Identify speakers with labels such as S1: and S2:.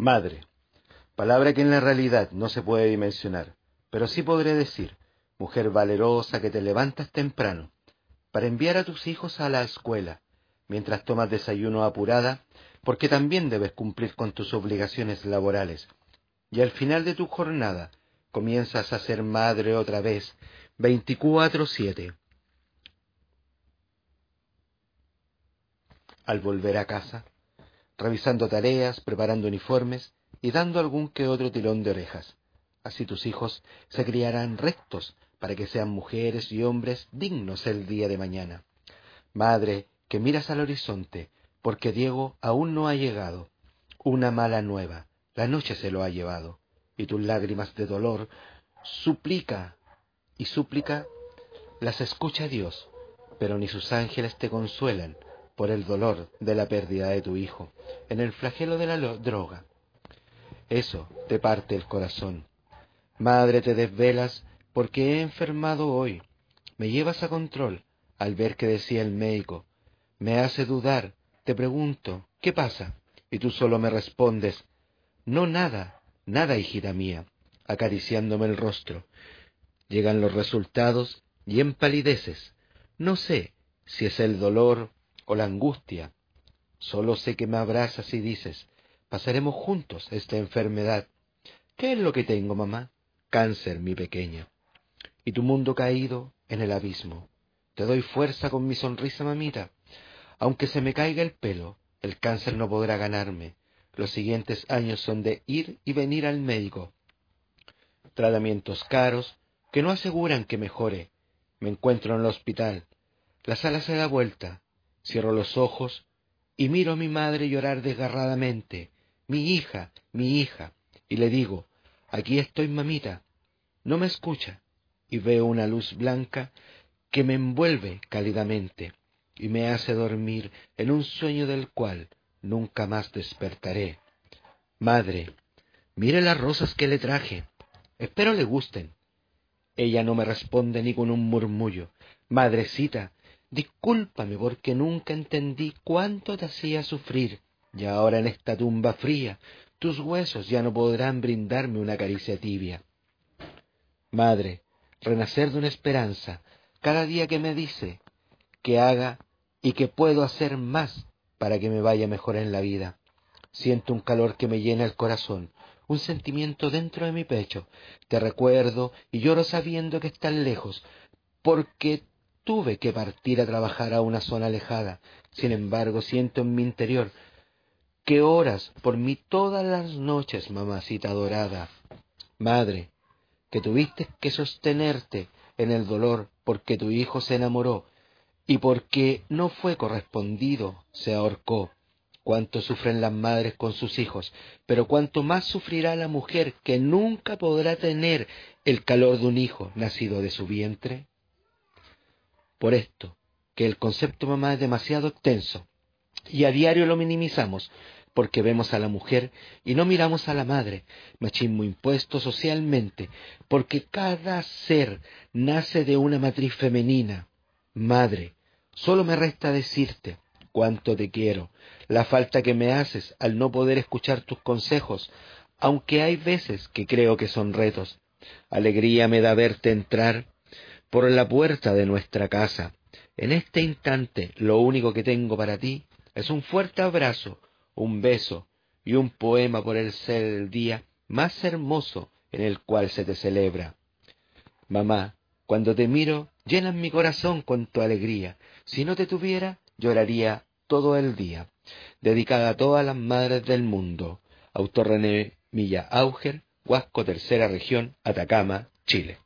S1: Madre. Palabra que en la realidad no se puede dimensionar, pero sí podré decir, mujer valerosa que te levantas temprano, para enviar a tus hijos a la escuela, mientras tomas desayuno apurada, porque también debes cumplir con tus obligaciones laborales. Y al final de tu jornada comienzas a ser madre otra vez, 24/7. Al volver a casa, revisando tareas, preparando uniformes, y dando algún que otro tirón de orejas. Así tus hijos se criarán rectos para que sean mujeres y hombres dignos el día de mañana. Madre, que miras al horizonte, porque Diego aún no ha llegado. Una mala nueva, la noche se lo ha llevado, y tus lágrimas de dolor suplica y súplica las escucha Dios, pero ni sus ángeles te consuelan por el dolor de la pérdida de tu hijo, en el flagelo de la droga, eso te parte el corazón. Madre, te desvelas porque he enfermado hoy. Me llevas a control al ver que decía el médico. Me hace dudar. Te pregunto, ¿qué pasa? Y tú solo me respondes, no nada, nada, hijita mía, acariciándome el rostro. Llegan los resultados y empalideces. No sé si es el dolor o la angustia. Solo sé que me abrazas y dices, Pasaremos juntos esta enfermedad. ¿Qué es lo que tengo, mamá? Cáncer, mi pequeña. Y tu mundo caído en el abismo. Te doy fuerza con mi sonrisa, mamita. Aunque se me caiga el pelo, el cáncer no podrá ganarme. Los siguientes años son de ir y venir al médico. Tratamientos caros que no aseguran que mejore. Me encuentro en el hospital. La sala se da vuelta. Cierro los ojos y miro a mi madre llorar desgarradamente mi hija, mi hija, y le digo, aquí estoy, mamita. No me escucha, y veo una luz blanca que me envuelve cálidamente y me hace dormir en un sueño del cual nunca más despertaré. Madre, mire las rosas que le traje. Espero le gusten. Ella no me responde ni con un murmullo. Madrecita, discúlpame porque nunca entendí cuánto te hacía sufrir y ahora en esta tumba fría tus huesos ya no podrán brindarme una caricia tibia. Madre, renacer de una esperanza cada día que me dice que haga y que puedo hacer más para que me vaya mejor en la vida. Siento un calor que me llena el corazón, un sentimiento dentro de mi pecho. Te recuerdo y lloro sabiendo que estás lejos, porque tuve que partir a trabajar a una zona alejada. Sin embargo, siento en mi interior que oras por mí todas las noches, mamacita dorada. Madre, que tuviste que sostenerte en el dolor porque tu hijo se enamoró y porque no fue correspondido, se ahorcó. Cuánto sufren las madres con sus hijos, pero cuánto más sufrirá la mujer que nunca podrá tener el calor de un hijo nacido de su vientre. Por esto, que el concepto mamá es demasiado extenso, y a diario lo minimizamos porque vemos a la mujer y no miramos a la madre, machismo impuesto socialmente, porque cada ser nace de una matriz femenina. Madre, solo me resta decirte cuánto te quiero, la falta que me haces al no poder escuchar tus consejos, aunque hay veces que creo que son retos. Alegría me da verte entrar por la puerta de nuestra casa. En este instante lo único que tengo para ti es un fuerte abrazo, un beso y un poema por el ser el día más hermoso en el cual se te celebra. Mamá, cuando te miro, llenas mi corazón con tu alegría. Si no te tuviera, lloraría todo el día. Dedicada a todas las madres del mundo. Autor René Milla Auger, Huasco, Tercera Región, Atacama, Chile.